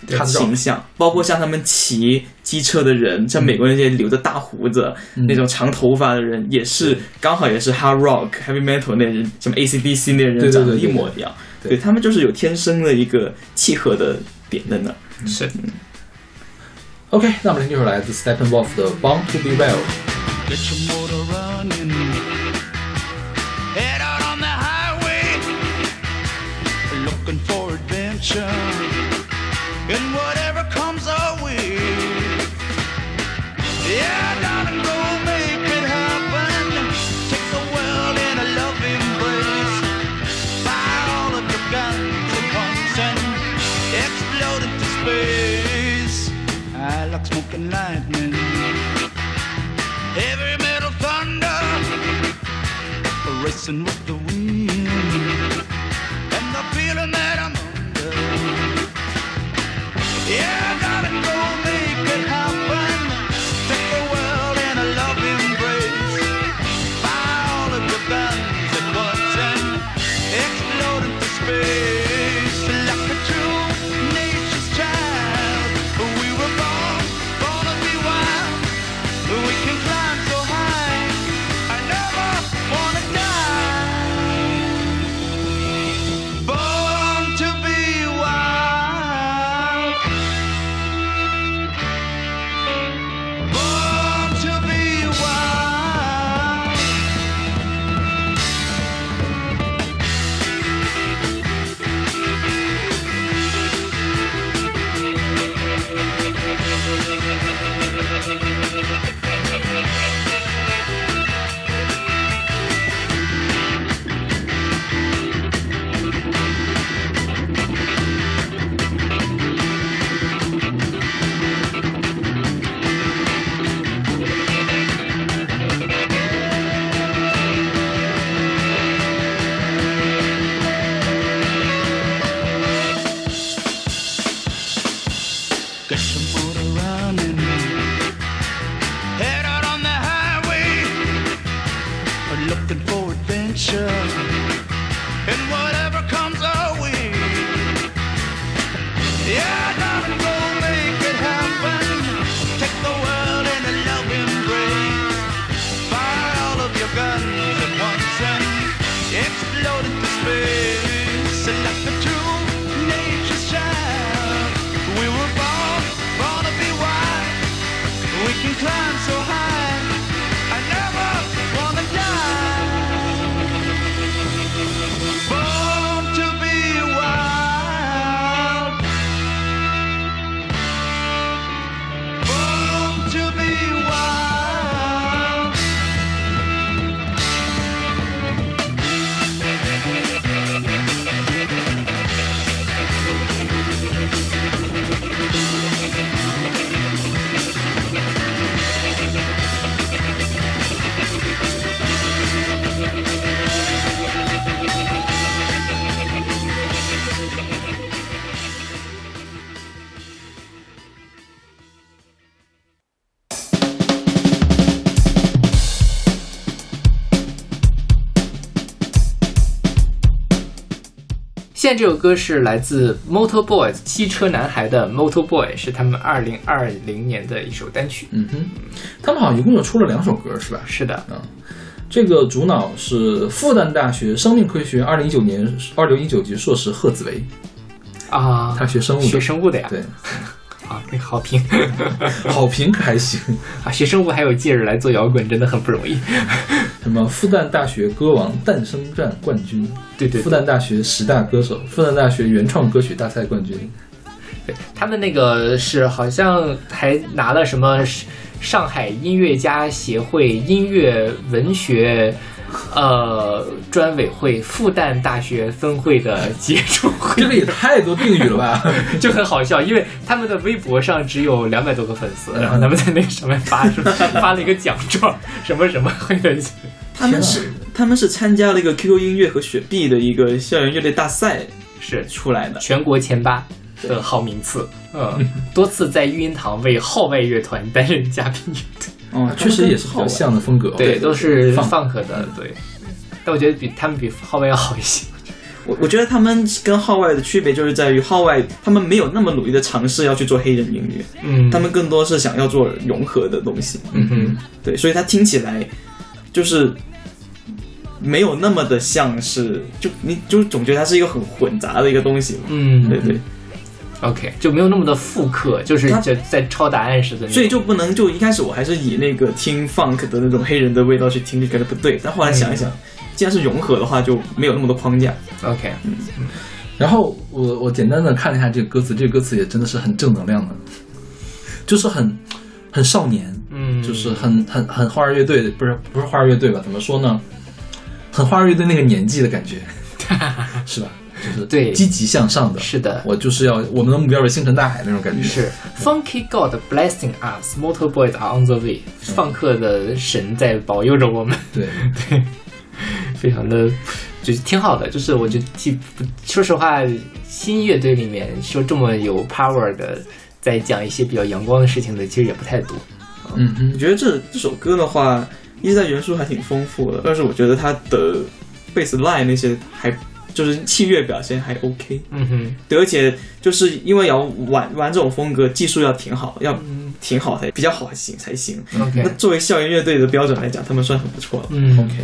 的形象，包括像他们骑机车的人，像美国那些留着大胡子、嗯那种长头发的人，也是刚好也是 hard rock heavy metal 那人，什么 ACDC 那人长得一模一样。对对他们就是有天生的一个契合的点在那儿。是 OK，那我们听这首来自 Steppenwolf 的《Born to Be Wild》。Get your motor running. Head out on the highway, looking for adventure. Racing with the wind and the feeling that I'm under. Yeah, 这首歌是来自 Motor Boys 汽车男孩的 Motor Boy，是他们二零二零年的一首单曲。嗯哼，他们好像一共就出了两首歌，是吧？是的，嗯这个主脑是复旦大学生命科学二零一九年二零一九级硕士贺子维，啊，他学生物学生物的呀，对，[LAUGHS] 啊，那个好评 [LAUGHS] 好评可还行。啊，学生物还有借着来做摇滚，真的很不容易。什么复旦大学歌王诞生战冠军，对对对。复旦大学十大歌手，复旦大学原创歌曲大赛冠军，对他们那个是好像还拿了什么上海音乐家协会音乐文学呃专委会复旦大学分会的杰出会这个也太多定语了吧？[LAUGHS] 就很好笑，因为他们的微博上只有两百多个粉丝，然后他们在那个上面发什么 [LAUGHS] 发了一个奖状，什么什么会的，[LAUGHS] 他们是他们是参加了一个 QQ 音乐和雪碧的一个校园乐队大赛是出来的。全国前八的好名次，嗯，多次在育婴堂为号外乐团担任嘉宾乐队，哦，确实也是比较像的风格。对，都是放 funk 的，对。但我觉得比他们比号外要好一些，我我觉得他们跟号外的区别就是在于号外他们没有那么努力的尝试要去做黑人音乐，嗯，他们更多是想要做融合的东西。嗯哼，对，所以它听起来就是没有那么的像是，就你就总觉得它是一个很混杂的一个东西嘛。嗯，对对，，OK，就没有那么的复刻，就是它就在抄答案似的，所以就不能就一开始我还是以那个听 funk 的那种黑人的味道去听，就觉得不对。但后来想一想，既然是融合的话，就没有那么多框架。OK，嗯然后我我简单的看了一下这个歌词，这个歌词也真的是很正能量的，就是很很少年，嗯，就是很很很花儿乐队，不是不是花儿乐队吧？怎么说呢？很花儿乐队那个年纪的感觉，[LAUGHS] 是吧？就是对积极向上的。是的，我就是要我们的目标是星辰大海那种感觉。是 Funky God blessing us, Motor Boys are on the way，放克的神在保佑着我们，对 [LAUGHS] 对，非常的就是挺好的。就是我就记，说实话，新乐队里面说这么有 power 的，在讲一些比较阳光的事情的，其实也不太多。嗯哼，我觉得这这首歌的话，一在元素还挺丰富的，但是我觉得它的 bass line 那些还就是器乐表现还 OK。嗯哼，对，而且就是因为要玩玩这种风格，技术要挺好，要挺好才比较好行才行。OK 那作为校园乐队的标准来讲，他们算很不错了。嗯 OK。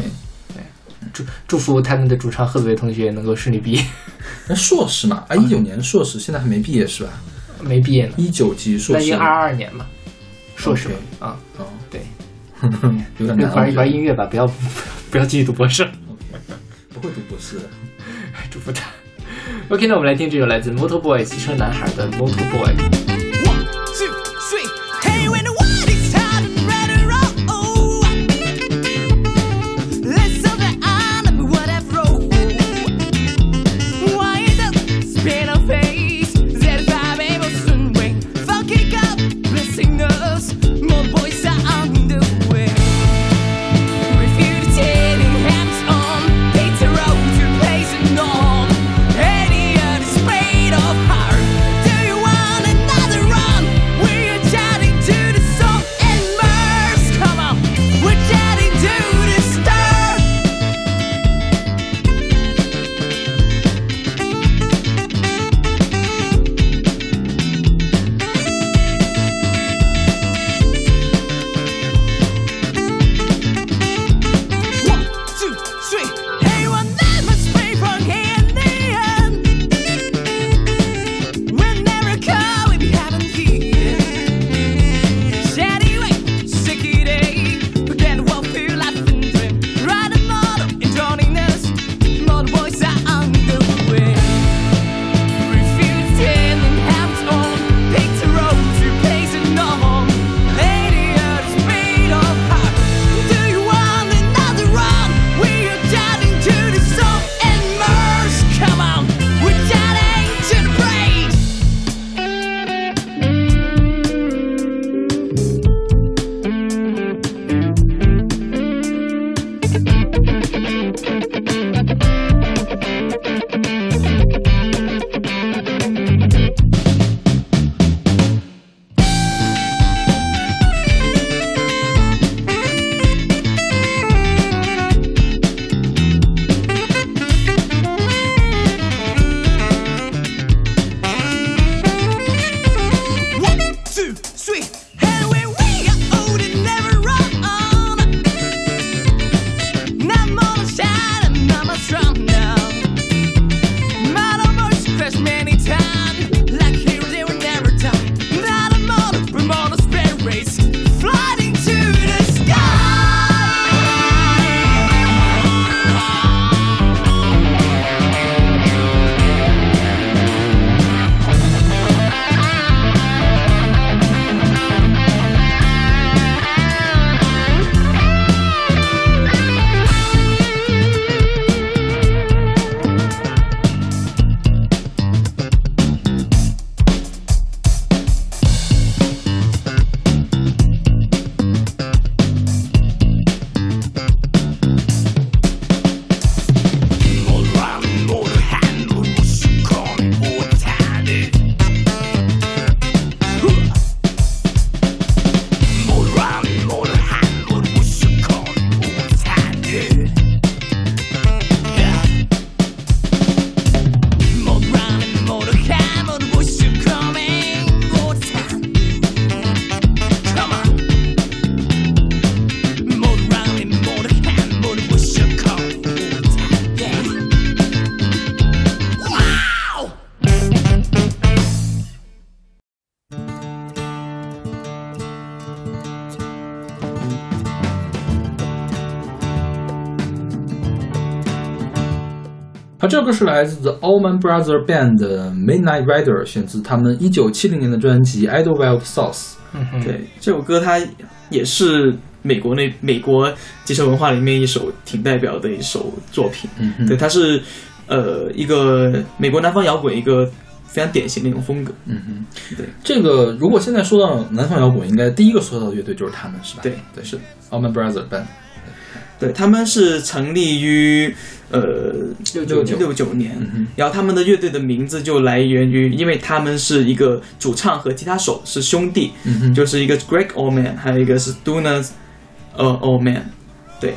祝祝福他们的主唱贺子维同学能够顺利毕业，那硕士嘛，啊，一九年硕士，现在还没毕业是吧？没毕业呢，一九级硕士那已经，二二年嘛，硕士啊，哦，对，[LAUGHS] 有点难。玩玩音乐吧，不要 [LAUGHS] 不要继续读博士。不会读博士的。祝福他。OK，那我们来听这首来自 Motor Boy 汽车男孩的 Motor Boy。好，这是来自 The Allman Brothers Band 的 Midnight Rider，选自他们一九七零年的专辑《Idlewild South》。嗯，对，这首歌它也是美国那美国街车文化里面一首挺代表的一首作品。嗯哼对，它是呃一个美国南方摇滚一个非常典型的一种风格。嗯哼，对，这个如果现在说到南方摇滚，应该第一个说到的乐队就是他们，是吧？对对，是 Allman Brothers Band。对，他们是成立于呃六九六九年，嗯哼。然后他们的乐队的名字就来源于，因为他们是一个主唱和吉他手是兄弟，嗯哼，就是一个 Greg Allman，还有一个是 Duna 呃 Allman，对，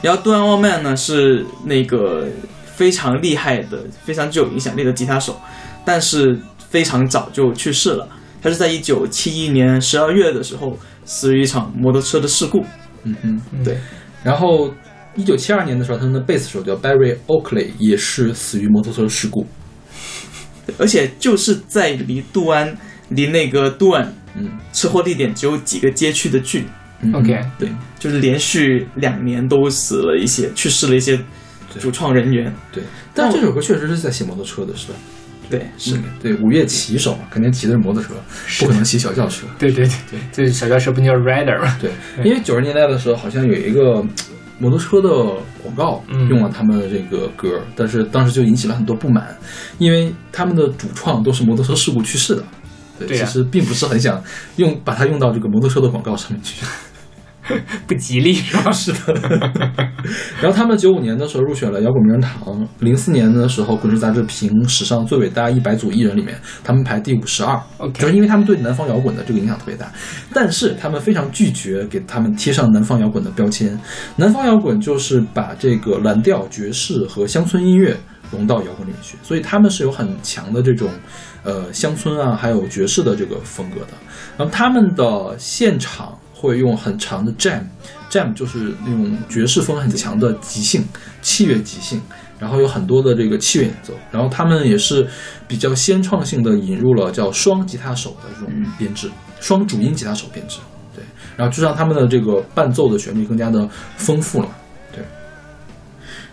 然后 Duna Allman 呢是那个非常厉害的、非常具有影响力的吉他手，但是非常早就去世了。他是在一九七一年十二月的时候死于一场摩托车的事故。嗯嗯。对，然后，一九七二年的时候，他们的贝斯手叫 Barry Oakley，也是死于摩托车事故。而且就是在离杜安、离那个杜安嗯车祸地点只有几个街区的距离，嗯 OK，对，就是连续两年都死了一些，去世了一些主创人员。对，但这首歌确实是在写摩托车的，是吧？对，是嗯对，五月骑手嘛，肯定骑的是摩托车，不可能骑小轿车。对对对对，这小轿车不叫 rider 吗？对，因为九十年代的时候，好像有一个摩托车的广告嗯用了他们的这个歌，但是当时就引起了很多不满，因为他们的主创都是摩托车事故去世的。对，其实并不是很想用把它用到这个摩托车的广告上面去。[LAUGHS] 不吉利是吧？是的。[LAUGHS] 然后他们九五年的时候入选了摇滚名人堂，零四年的时候，滚石杂志评史上最伟大一百组艺人里面，他们排第五十二。OK 就是因为他们对南方摇滚的这个影响特别大，但是他们非常拒绝给他们贴上南方摇滚的标签。南方摇滚就是把这个蓝调、爵士和乡村音乐融到摇滚里面去，所以他们是有很强的这种呃乡村啊，还有爵士的这个风格的。然后他们的现场会用很长的 jam，jam 就是那种爵士风很强的即兴器乐即兴，然后有很多的这个器乐演奏，然后他们也是比较先创性的引入了叫双吉他手的这种编制，双主音吉他手编制，对，然后就让他们的这个伴奏的旋律更加的丰富了，对，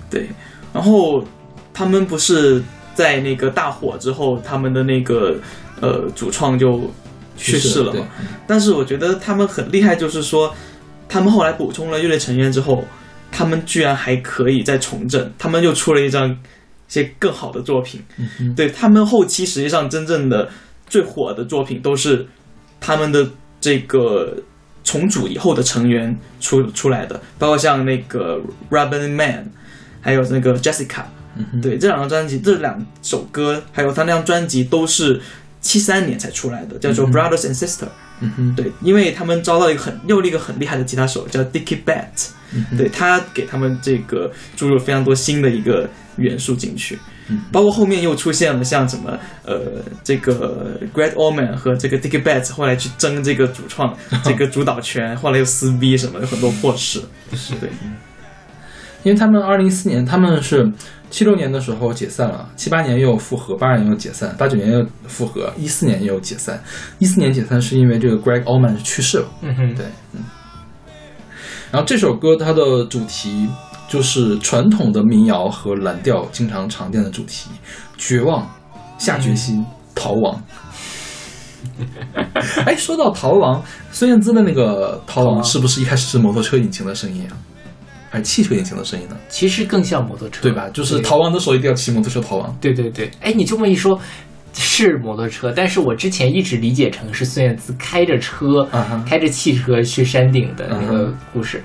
对。然后他们不是在那个大火之后，他们的那个呃主创就去世了嘛？但是我觉得他们很厉害，就是说他们后来补充了乐队成员之后，他们居然还可以再重振，他们又出了一张一些更好的作品。嗯哼对他们后期实际上真正的最火的作品都是他们的这个重组以后的成员出出来的，包括像那个 Robin Man，还有那个 Jessica。嗯对，这两张专辑，这两首歌，还有他那张专辑都是七三年才出来的，叫做嗯 Brothers and Sister。嗯哼，对，因为他们招到一个很又一个很厉害的吉他手叫 Dickie Bat，嗯哼。对他给他们这个注入了非常多新的一个元素进去。嗯包括后面又出现了像什么呃，这个 Great Allman 和这个 Dickie Betts 后来去争这个主创 [LAUGHS] 这个主导权，后来又撕逼什么的，很多破事。是。对，因为他们二零一四年他们是七六年的时候解散了，七八年又复合，八二年又解散，八九年又复合，一四年又解散。一四年解散是因为这个 Greg Allman 去世了。嗯哼，对，嗯。然后这首歌它的主题就是传统的民谣和蓝调经常常见的主题：绝望、下决心、逃亡。[LAUGHS] 哎，说到逃亡，孙燕姿的那个逃亡是不是一开始是摩托车引擎的声音啊？还是汽车引擎的声音呢？其实更像摩托车，对吧？就是逃亡的时候一定要骑摩托车逃亡。对对对，哎，你这么一说，是摩托车，但是我之前一直理解成是孙燕姿开着车、开着汽车去山顶的那个嗯故事。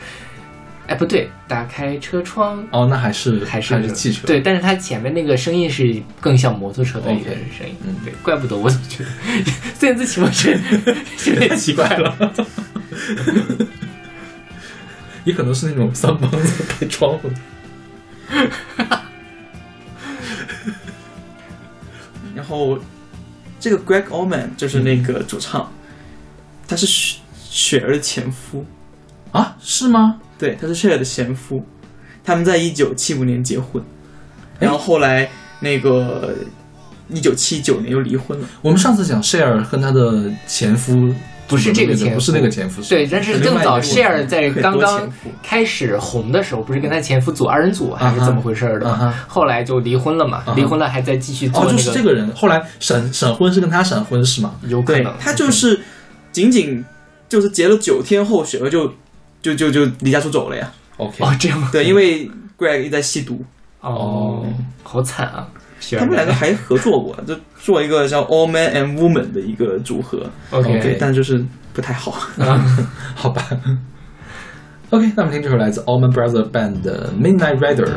哎，不对，打开车窗哦，那还是还是还是汽车。对，但是它前面那个声音是更像摩托车的一个声音。嗯对，怪不得我总觉得 [LAUGHS] 孙燕姿骑摩托车 [LAUGHS] 有点奇怪了。[LAUGHS] 也可能是那种三帮子开窗户的。[LAUGHS] 然后这个 Greg Allman 就是那个主唱，他是雪雪儿的前夫，啊，是吗？对，他是雪儿的前夫，他们在一九七五年结婚，然后后来那个一九七九年又离婚了。我们上次讲 Cher 跟她的前夫不是这个前夫，不是那个前夫，是对，但是更早 Share 在刚刚开始红的时候，不是跟他前夫组二人组还是怎么回事儿的？后来就离婚了嘛离婚了还在继续做哦，那就是这个人，后来闪闪婚是跟他闪婚是吗？有可能他就是仅仅就是结了九天后，雪儿就就就就离家出走了呀。OK，哦这样吗？对，因为 Greg 一直在吸毒，哦，好惨啊！他们两个还合作过，就做一个叫 All Man and Woman 的一个组合。OK 对，但就是不太好。好吧。OK，那我们听这首来自 Allman Brothers Band 的 Midnight Rider。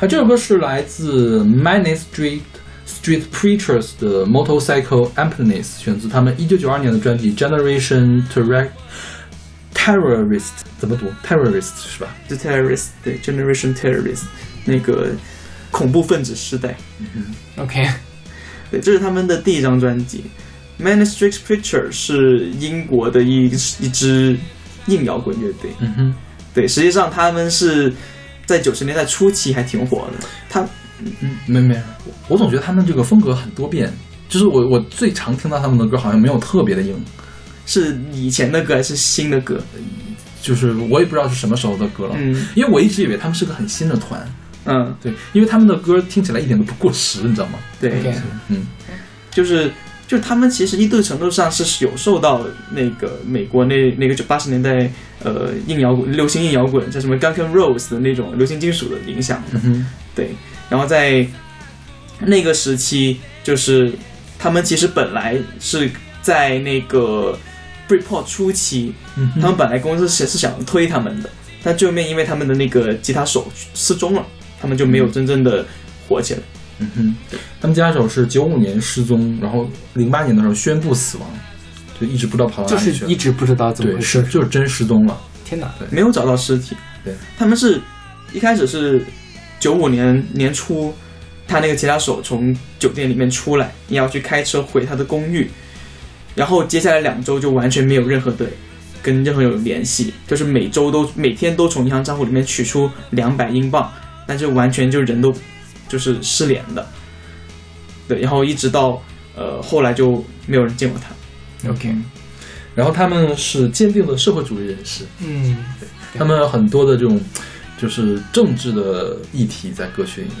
啊这首歌是来自 Many Street Street Preachers 的 Motorcycle Emptiness，选自他们一九九二年的专辑 Generation Terror Terrorist，怎么读？Terrorist 是吧？The terrorist，对，Generation Terrorist，那个恐怖分子时代。OK，对，这是他们的第一张专辑。Man Street Preachers 是英国的一一支硬摇滚乐队。嗯哼，对，实际上他们是在九十年代初期还挺火的。他嗯，没没，我我总觉得他们这个风格很多变，就是我我最常听到他们的歌好像没有特别的硬，是以前的歌还是新的歌？就是我也不知道是什么时候的歌了，嗯因为我一直以为他们是个很新的团，嗯，对，因为他们的歌听起来一点都不过时，你知道吗？对嗯，就是就是他们其实一定程度上是有受到那个美国那那个九八十年代呃硬摇滚、流行硬摇滚，叫什么 Guns N' Roses 的那种流行金属的影响的。嗯哼，对，然后在那个时期，就是他们其实本来是在那个 Britpop 初期，嗯他们本来公司是是想推他们的，但最后面因为他们的那个吉他手失踪了，他们就没有真正的火起来。嗯哼，他们吉他手是九五年失踪，然后零八年的时候宣布死亡，就一直不知道跑到哪里去了。一直不知道怎么对，回事是。就是真失踪了。天哪！没有找到尸体。对，他们是一开始是九五年年初，他那个吉他手从酒店里面出来，你要去开车回他的公寓，然后接下来两周就完全没有任何的跟任何人有联系，就是每周都每天都从银行账户里面取出两百英镑，但是完全就人都就是失联的，对，然后一直到呃后来就没有人见过他。OK，然后他们是坚定的社会主义人士，嗯他们很多的这种就是政治的议题在歌曲里面。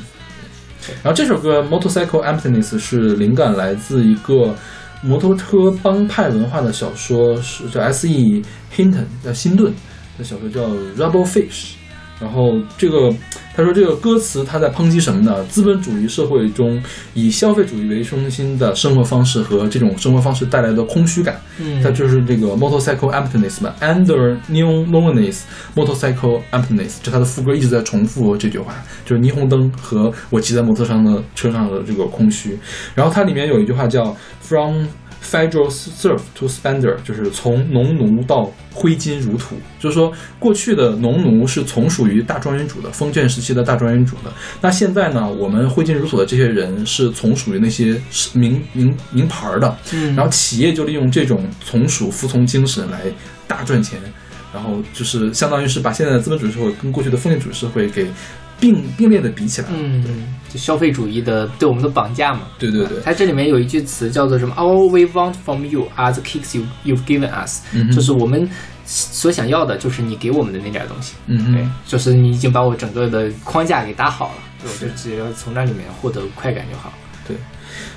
然后这首歌《Motorcycle Emptiness》是灵感来自一个摩托车帮派文化的小说，是叫 S.E. Hinton 叫辛顿的小说叫《Rubble Fish》。然后这个他说这个歌词他在抨击什么呢？资本主义社会中以消费主义为中心的生活方式和这种生活方式带来的空虚感。嗯它就是这个 motorcycle emptiness 嘛，under neon loneliness motorcycle emptiness，就它的副歌一直在重复这句话，就是霓虹灯和我骑在摩托上的车上的这个空虚。然后它里面有一句话叫 from federal serf to spender，就是从农奴到挥金如土，就是说过去的农奴是从属于大庄园主的，封建时期的大庄园主的。那现在呢，我们挥金如土的这些人是从属于那些名名名牌儿的，嗯。然后企业就利用这种从属服从精神来大赚钱，然后就是相当于是把现在的资本主义社会跟过去的封建主义社会给并并列的比起来了。嗯，就消费主义的对我们的绑架嘛。对对对，它这里面有一句词叫做什么？All we want from you are the kicks you you've given us，、嗯就是我们所想要的，就是你给我们的那点东西。对嗯对，，就是你已经把我整个的框架给搭好了，对我就只要从那里面获得快感就好。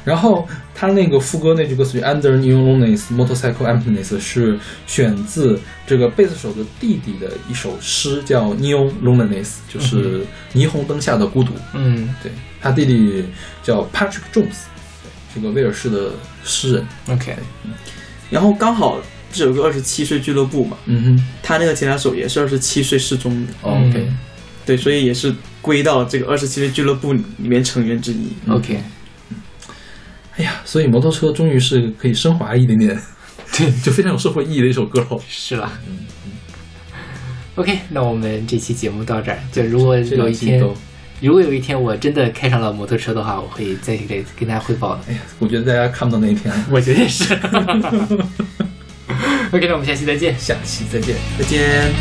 然后他那个副歌那句歌词 “Under neon loneliness, motorcycle emptiness” 是选自这个贝斯手的弟弟的一首诗，叫《neon loneliness》，就是霓虹灯下的孤独。嗯。对他弟弟叫 Patrick Jones，这个威尔士的诗人。，OK，然后刚好这首歌二十七岁俱乐部嘛，嗯哼。他那个吉他手也是二十七岁失踪的，，OK，对，所以也是归到这个二十七岁俱乐部里面成员之一。OK，哎呀，所以摩托车终于是可以升华一点点，对，[LAUGHS] 就非常有社会意义的一首歌了。[LAUGHS] 是了。OK，那我们这期节目到这儿。就如果有一天，如果有一天我真的开上了摩托车的话，我会再给跟大家汇报的。哎呀，我觉得大家看不到那一天了。我觉得也是。[LAUGHS] OK，那我们下期再见。下期再见。再见。